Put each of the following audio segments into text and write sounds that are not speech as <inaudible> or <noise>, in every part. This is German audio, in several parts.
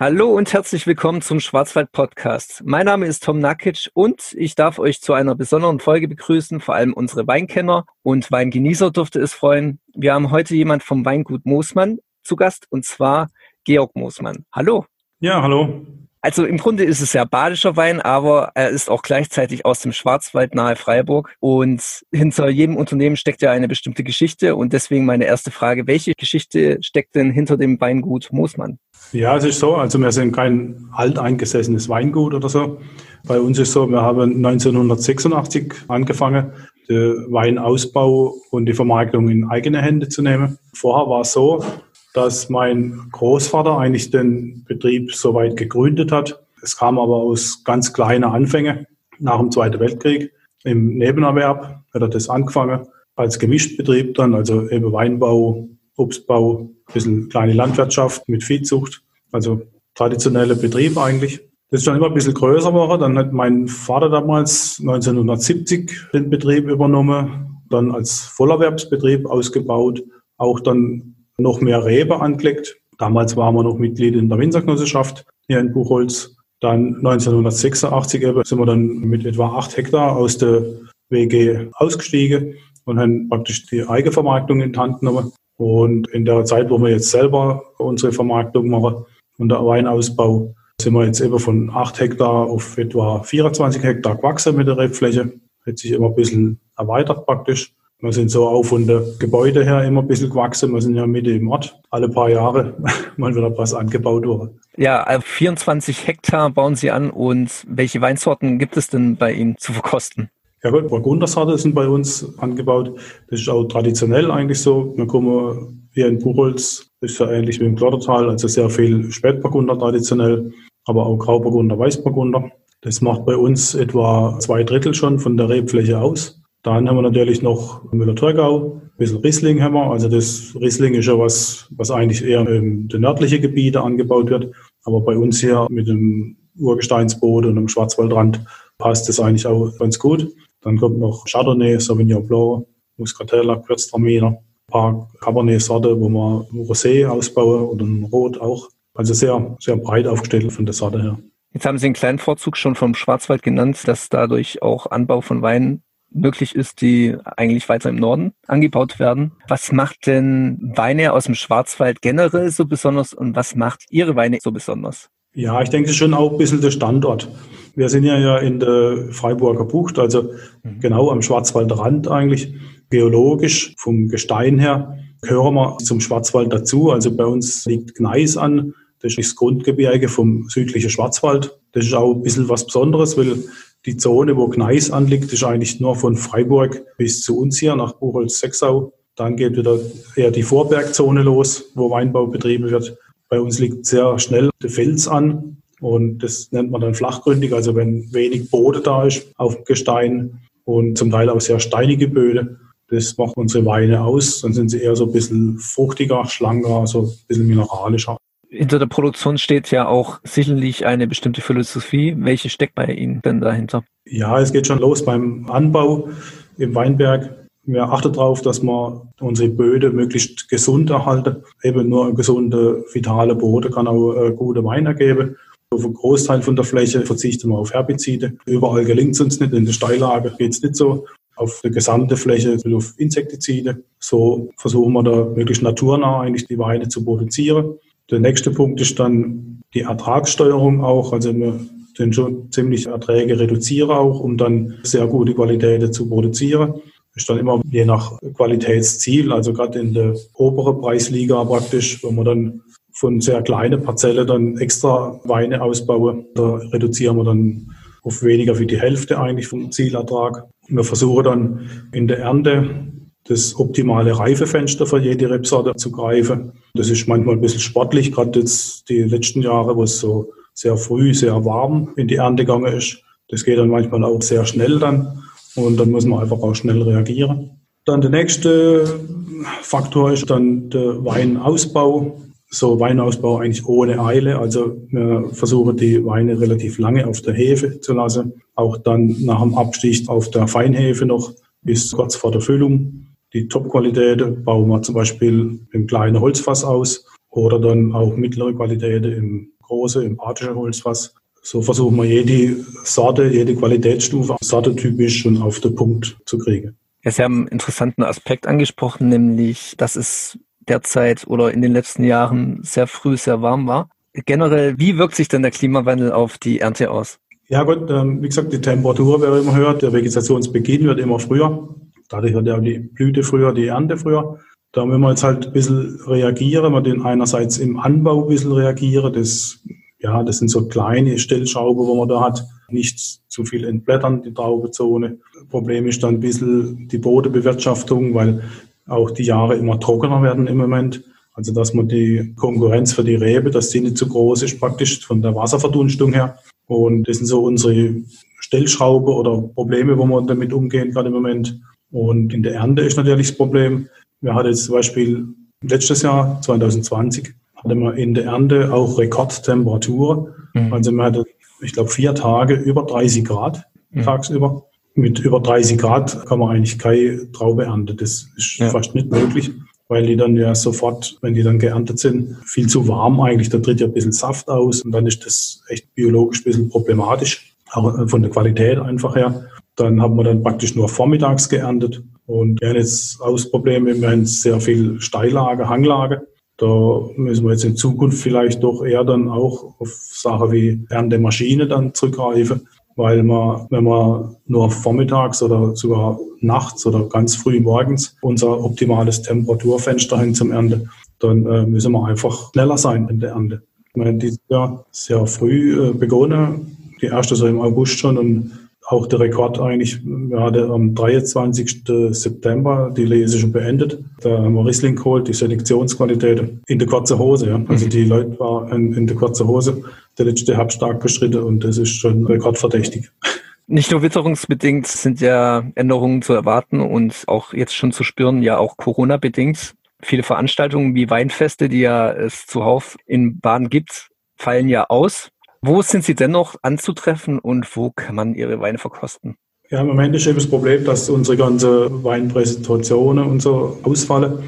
Hallo und herzlich willkommen zum Schwarzwald Podcast. Mein Name ist Tom Nakic und ich darf euch zu einer besonderen Folge begrüßen, vor allem unsere Weinkenner und Weingenießer durfte es freuen. Wir haben heute jemand vom Weingut Moosmann zu Gast und zwar Georg Moosmann. Hallo. Ja, hallo. Also im Grunde ist es ja badischer Wein, aber er ist auch gleichzeitig aus dem Schwarzwald nahe Freiburg. Und hinter jedem Unternehmen steckt ja eine bestimmte Geschichte. Und deswegen meine erste Frage, welche Geschichte steckt denn hinter dem Weingut Moosmann? Ja, es ist so, also wir sind kein alteingesessenes Weingut oder so. Bei uns ist so, wir haben 1986 angefangen, den Weinausbau und die Vermarktung in eigene Hände zu nehmen. Vorher war es so, dass mein Großvater eigentlich den Betrieb soweit gegründet hat. Es kam aber aus ganz kleinen Anfängen nach dem Zweiten Weltkrieg. Im Nebenerwerb hat er das angefangen als Gemischtbetrieb dann, also eben Weinbau, Obstbau, ein bisschen kleine Landwirtschaft mit Viehzucht, also traditionelle Betrieb eigentlich. Das ist dann immer ein bisschen größer geworden. Dann hat mein Vater damals 1970 den Betrieb übernommen, dann als Vollerwerbsbetrieb ausgebaut, auch dann noch mehr Rebe angelegt. Damals waren wir noch Mitglied in der Winzergenossenschaft hier in Buchholz. Dann 1986 eben sind wir dann mit etwa acht Hektar aus der WG ausgestiegen und haben praktisch die Eigenvermarktung in die Hand genommen. Und in der Zeit, wo wir jetzt selber unsere Vermarktung machen und der Weinausbau, sind wir jetzt eben von acht Hektar auf etwa 24 Hektar gewachsen mit der Rebfläche. Hat sich immer ein bisschen erweitert praktisch. Wir sind so auch von der Gebäude her immer ein bisschen gewachsen. Wir sind ja Mitte im Ort. Alle paar Jahre <laughs> mal wieder was angebaut wurde. Ja, 24 also Hektar bauen Sie an und welche Weinsorten gibt es denn bei Ihnen zu verkosten? Ja gut, Burgundersorte sind bei uns angebaut. Das ist auch traditionell eigentlich so. Wir kommen hier in Buchholz, das ist ja ähnlich wie im Klottertal, also sehr viel Spätburgunder traditionell, aber auch Grauburgunder, Weißburgunder. Das macht bei uns etwa zwei Drittel schon von der Rebfläche aus. Dann haben wir natürlich noch Müller-Thurgau, ein bisschen Riesling haben wir. Also das Riesling ist ja was, was eigentlich eher in den nördlichen Gebieten angebaut wird. Aber bei uns hier mit dem Urgesteinsboden und dem Schwarzwaldrand passt das eigentlich auch ganz gut. Dann kommt noch Chardonnay, Sauvignon Blanc, Muscatella, Gewürztraminer, ein paar Cabernet-Sorte, wo wir Rosé ausbauen oder ein Rot auch. Also sehr, sehr breit aufgestellt von der Sorte her. Jetzt haben Sie einen kleinen Vorzug schon vom Schwarzwald genannt, dass dadurch auch Anbau von Wein möglich ist, die eigentlich weiter im Norden angebaut werden. Was macht denn Weine aus dem Schwarzwald generell so besonders und was macht Ihre Weine so besonders? Ja, ich denke schon auch ein bisschen der Standort. Wir sind ja, in der Freiburger Bucht, also mhm. genau am Schwarzwaldrand eigentlich. Geologisch vom Gestein her gehören wir zum Schwarzwald dazu. Also bei uns liegt Gneis an. Das ist das Grundgebirge vom südlichen Schwarzwald. Das ist auch ein bisschen was Besonderes, weil die Zone, wo Gneis anliegt, ist eigentlich nur von Freiburg bis zu uns hier nach Buchholz-Sechsau. Dann geht wieder eher die Vorbergzone los, wo Weinbau betrieben wird. Bei uns liegt sehr schnell der Fels an und das nennt man dann flachgründig, also wenn wenig Boden da ist auf Gestein und zum Teil auch sehr steinige Böden. Das macht unsere Weine aus. Dann sind sie eher so ein bisschen fruchtiger, schlanker, so ein bisschen mineralischer hinter der Produktion steht ja auch sicherlich eine bestimmte Philosophie. Welche steckt bei Ihnen denn dahinter? Ja, es geht schon los beim Anbau im Weinberg. Wir achten darauf, dass wir unsere Böden möglichst gesund erhalten. Eben nur ein gesunder, vitaler Boden kann auch äh, gute Wein ergeben. Auf einen Großteil von der Fläche verzichten wir auf Herbizide. Überall gelingt es uns nicht. In der Steillage geht es nicht so. Auf der gesamten Fläche auf Insektizide. So versuchen wir da möglichst naturnah eigentlich die Weine zu produzieren. Der nächste Punkt ist dann die Ertragssteuerung auch. Also wir sind schon ziemlich Erträge reduzieren auch, um dann sehr gute Qualitäten zu produzieren. Ist dann immer je nach Qualitätsziel, also gerade in der oberen Preisliga praktisch, wenn man dann von sehr kleinen Parzellen dann extra Weine ausbauen, da reduzieren wir dann auf weniger wie die Hälfte eigentlich vom Zielertrag. Wir versuchen dann in der Ernte das optimale Reifefenster für jede Rebsorte zu greifen. Das ist manchmal ein bisschen sportlich, gerade jetzt die letzten Jahre, wo es so sehr früh, sehr warm in die Ernte gegangen ist. Das geht dann manchmal auch sehr schnell dann und dann muss man einfach auch schnell reagieren. Dann der nächste Faktor ist dann der Weinausbau. So Weinausbau eigentlich ohne Eile. Also wir versuchen die Weine relativ lange auf der Hefe zu lassen. Auch dann nach dem Abstich auf der Feinhefe noch bis kurz vor der Füllung. Die Top-Qualität bauen wir zum Beispiel im kleinen Holzfass aus oder dann auch mittlere Qualität im große empathische Holzfass. So versuchen wir jede Sorte, jede Qualitätsstufe sortetypisch und auf den Punkt zu kriegen. Ja, Sie haben einen interessanten Aspekt angesprochen, nämlich, dass es derzeit oder in den letzten Jahren sehr früh sehr warm war. Generell, wie wirkt sich denn der Klimawandel auf die Ernte aus? Ja gut, ähm, wie gesagt, die Temperatur, wer immer hört, der Vegetationsbeginn wird immer früher. Dadurch wird ja die Blüte früher, die Ernte früher. Da müssen wir jetzt halt ein bisschen reagieren, wir den einerseits im Anbau ein bisschen reagieren, das, ja, das sind so kleine Stellschrauben, wo man da hat, nicht zu viel entblättern, die Traubezone. Problem ist dann ein bisschen die Bodebewirtschaftung, weil auch die Jahre immer trockener werden im Moment. Also dass man die Konkurrenz für die Rebe, dass die nicht zu groß ist praktisch von der Wasserverdunstung her. Und das sind so unsere Stellschraube oder Probleme, wo wir damit umgehen gerade im Moment. Und in der Ernte ist natürlich das Problem. Wir hatten jetzt zum Beispiel letztes Jahr, 2020, hatten wir in der Ernte auch Rekordtemperaturen. Mhm. Also wir hatten, ich glaube, vier Tage über 30 Grad mhm. tagsüber. Mit über 30 Grad kann man eigentlich keine Traube ernten. Das ist ja. fast nicht möglich, weil die dann ja sofort, wenn die dann geerntet sind, viel zu warm eigentlich. Da tritt ja ein bisschen Saft aus und dann ist das echt biologisch ein bisschen problematisch, auch von der Qualität einfach her. Dann haben wir dann praktisch nur vormittags geerntet und wir haben jetzt Ausprobleme. Wir haben sehr viel Steillage, Hanglage. Da müssen wir jetzt in Zukunft vielleicht doch eher dann auch auf Sachen wie Erntemaschine dann zurückgreifen, weil man, wenn man nur vormittags oder sogar nachts oder ganz früh morgens unser optimales Temperaturfenster hin zum Ernte, dann äh, müssen wir einfach schneller sein in der Ernte. Wir haben dieses Jahr sehr früh äh, begonnen, die erste so im August schon und auch der Rekord eigentlich. Wir hatten am 23. September die Lese schon beendet. Da haben wir Riesling geholt, die Selektionsqualität in der kurzen Hose. Ja. Also die Leute waren in der kurzen Hose. Der letzte hat stark bestritten und das ist schon rekordverdächtig. Nicht nur witterungsbedingt sind ja Änderungen zu erwarten und auch jetzt schon zu spüren, ja auch Corona-bedingt. Viele Veranstaltungen wie Weinfeste, die ja es zuhauf in Baden gibt, fallen ja aus. Wo sind Sie dennoch anzutreffen und wo kann man Ihre Weine verkosten? Ja, im Moment ist eben das Problem, dass unsere ganze Weinpräsentationen und so ausfallen.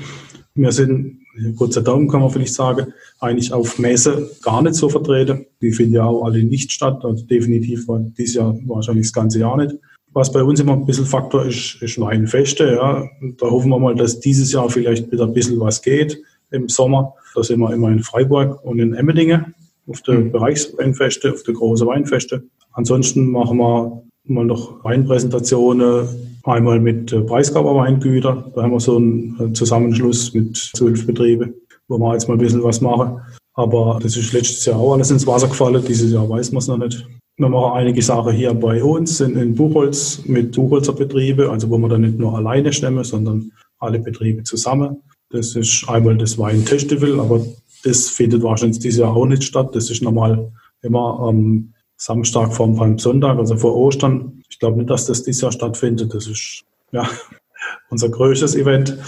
Wir sind, Gott sei Dank kann man vielleicht sagen, eigentlich auf Messe gar nicht so vertreten. Die finden ja auch alle nicht statt. Also definitiv war dieses Jahr wahrscheinlich das ganze Jahr nicht. Was bei uns immer ein bisschen Faktor ist, ist Weinfeste. Ja. Da hoffen wir mal, dass dieses Jahr vielleicht wieder ein bisschen was geht im Sommer. Da sind wir immer in Freiburg und in Emmendingen auf der mhm. Bereichsweinfeste, auf der großen Weinfeste. Ansonsten machen wir mal noch Weinpräsentationen, einmal mit äh, Preisgaberweingüter. Da haben wir so einen äh, Zusammenschluss mit zwölf Betrieben, wo wir jetzt mal ein bisschen was machen. Aber das ist letztes Jahr auch alles ins Wasser gefallen. Dieses Jahr weiß man es noch nicht. Wir machen einige Sachen hier bei uns in, in Buchholz mit Buchholzer Betriebe, also wo wir dann nicht nur alleine stemmen, sondern alle Betriebe zusammen. Das ist einmal das Weinfestival, aber das findet wahrscheinlich dieses Jahr auch nicht statt. Das ist normal immer am Samstag vor dem Palmsonntag, also vor Ostern. Ich glaube nicht, dass das dieses Jahr stattfindet. Das ist ja <laughs> unser größtes Event,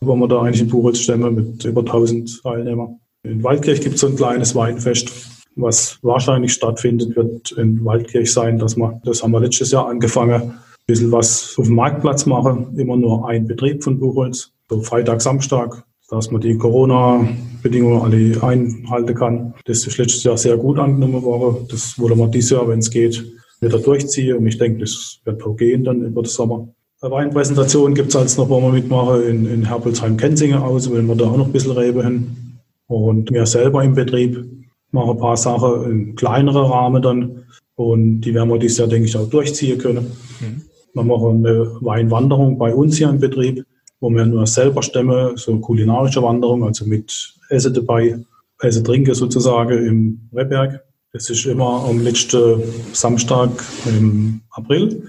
wo wir da eigentlich in Buchholz stemmen mit über 1000 Teilnehmern. In Waldkirch gibt es so ein kleines Weinfest, was wahrscheinlich stattfindet, wird in Waldkirch sein, dass wir, das haben wir letztes Jahr angefangen, ein bisschen was auf dem Marktplatz machen. Immer nur ein Betrieb von Buchholz. So Freitag, Samstag dass man die Corona-Bedingungen alle einhalten kann. Das ist letztes Jahr sehr gut angenommen worden. Das wollen wir dieses Jahr, wenn es geht, wieder durchziehen. Und ich denke, das wird auch gehen dann über den Sommer. Eine Weinpräsentation gibt es als noch, wo wir mitmachen, in, in Herpolsheim-Kenzingen aus, wenn wir da auch noch ein bisschen Rebe hin. Und wir selber im Betrieb machen ein paar Sachen in kleinerer Rahmen dann. Und die werden wir dieses Jahr, denke ich, auch durchziehen können. Mhm. Wir machen eine Weinwanderung bei uns hier im Betrieb wo wir nur selber stemmen, so kulinarische Wanderung, also mit Essen dabei, Essen trinken sozusagen im Webberg. Das ist immer am letzten Samstag im April,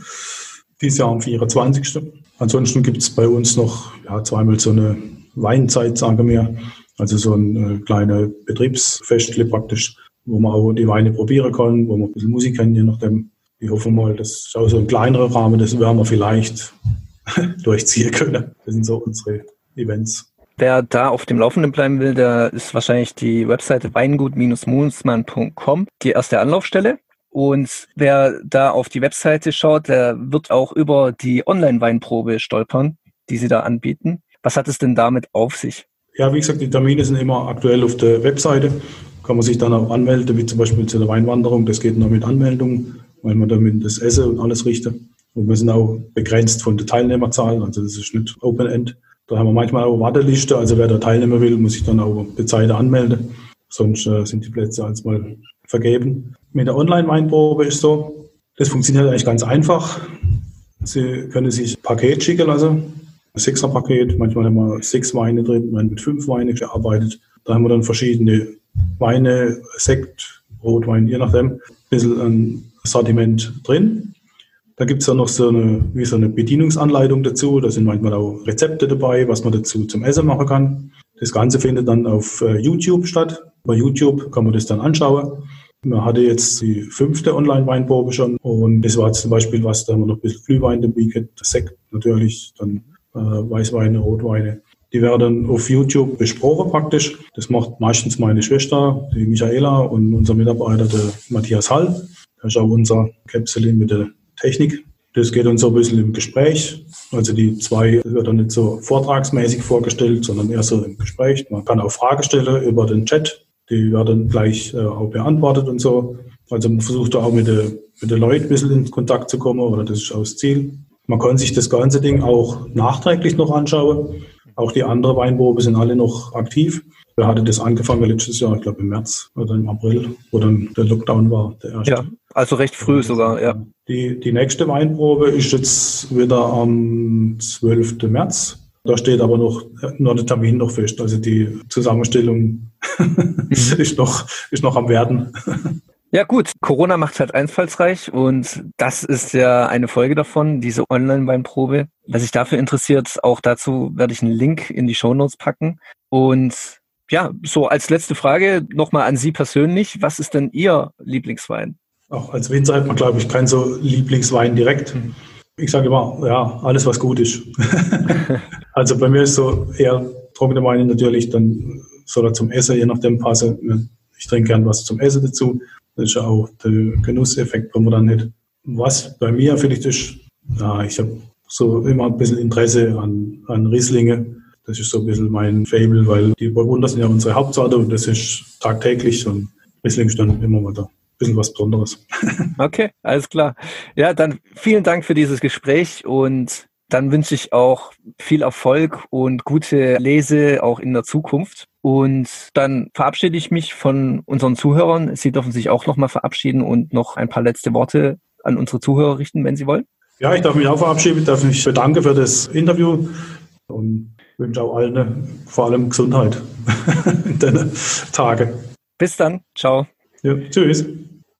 dieses Jahr am 24. Ansonsten gibt es bei uns noch ja, zweimal so eine Weinzeit, sagen wir, also so ein äh, kleines Betriebsfestle praktisch, wo man auch die Weine probieren kann, wo man ein bisschen Musik kann, je nachdem. Ich hoffe mal, das ist auch so ein kleinerer Rahmen, das werden wir vielleicht <laughs> durchziehen können. Das sind so unsere Events. Wer da auf dem Laufenden bleiben will, der ist wahrscheinlich die Webseite weingut-mulsmann.com die erste Anlaufstelle. Und wer da auf die Webseite schaut, der wird auch über die Online-Weinprobe stolpern, die sie da anbieten. Was hat es denn damit auf sich? Ja, wie gesagt, die Termine sind immer aktuell auf der Webseite kann man sich dann auch anmelden, wie zum Beispiel zu der Weinwanderung. Das geht nur mit Anmeldung, weil man damit das Essen und alles richtet. Und wir sind auch begrenzt von der Teilnehmerzahl, also das ist nicht Open End. Da haben wir manchmal auch Warteliste, also wer da teilnehmen will, muss sich dann auch bezahlt anmelden. Sonst äh, sind die Plätze als mal vergeben. Mit der Online-Weinprobe ist so, das funktioniert eigentlich ganz einfach. Sie können sich ein Paket schicken lassen, ein Sechser-Paket. Manchmal haben wir sechs Weine drin, man mit fünf Weine gearbeitet. Da haben wir dann verschiedene Weine, Sekt, Rotwein, je nachdem, ein bisschen ein Sortiment drin. Da gibt es dann noch so eine, wie so eine Bedienungsanleitung dazu. Da sind manchmal auch Rezepte dabei, was man dazu zum Essen machen kann. Das Ganze findet dann auf äh, YouTube statt. Bei YouTube kann man das dann anschauen. Man hatte jetzt die fünfte Online-Weinprobe schon und das war jetzt zum Beispiel was, da haben wir noch ein bisschen Glühwein dabei, Sekt natürlich, dann äh, Weißweine, Rotweine. Die werden auf YouTube besprochen praktisch. Das macht meistens meine Schwester, die Michaela und unser Mitarbeiter, der Matthias Hall. Das ist auch unser Käpselin mit der Technik. Das geht uns so ein bisschen im Gespräch. Also die zwei wird dann nicht so vortragsmäßig vorgestellt, sondern eher so im Gespräch. Man kann auch Fragen stellen über den Chat. Die werden gleich äh, auch beantwortet und so. Also man versucht auch mit den mit den Leuten ein bisschen in Kontakt zu kommen, oder das ist auch das Ziel. Man kann sich das ganze Ding auch nachträglich noch anschauen. Auch die anderen Weinprobe sind alle noch aktiv. Wir hatten das angefangen letztes Jahr, ich glaube im März oder im April, wo dann der Lockdown war, der erste. Ja, also recht früh sogar, ja. Die, die nächste Weinprobe ist jetzt wieder am 12. März. Da steht aber noch, noch der Termin noch fest. Also die Zusammenstellung <laughs> mhm. ist, noch, ist noch am Werden. Ja gut, Corona macht halt einfallsreich und das ist ja eine Folge davon, diese Online-Weinprobe. Wer sich dafür interessiert, auch dazu werde ich einen Link in die Show Notes packen. Und ja, so als letzte Frage nochmal an Sie persönlich. Was ist denn Ihr Lieblingswein? Auch als Winzer hat man, glaube ich, keinen so Lieblingswein direkt. Ich sage immer, ja, alles, was gut ist. <laughs> also bei mir ist so eher trockene Weine natürlich, dann soll er zum Essen je nachdem passen. Ich trinke gern was zum Essen dazu. Das ist ja auch der Genusseffekt, wenn man dann nicht. Was bei mir vielleicht ist, ja, ich habe so immer ein bisschen Interesse an, an Rieslinge. Das ist so ein bisschen mein Fable, weil die Burgunder sind ja unsere Hauptsorte und das ist tagtäglich und Riesling ist dann immer mal da bisschen was Besonderes. <laughs> Okay, alles klar. Ja, dann vielen Dank für dieses Gespräch und dann wünsche ich auch viel Erfolg und gute Lese auch in der Zukunft. Und dann verabschiede ich mich von unseren Zuhörern. Sie dürfen sich auch nochmal verabschieden und noch ein paar letzte Worte an unsere Zuhörer richten, wenn Sie wollen. Ja, ich darf mich auch verabschieden, Ich darf mich bedanken für das Interview und wünsche auch allen vor allem Gesundheit <laughs> in den Tagen. Bis dann. Ciao. Ja, tschüss.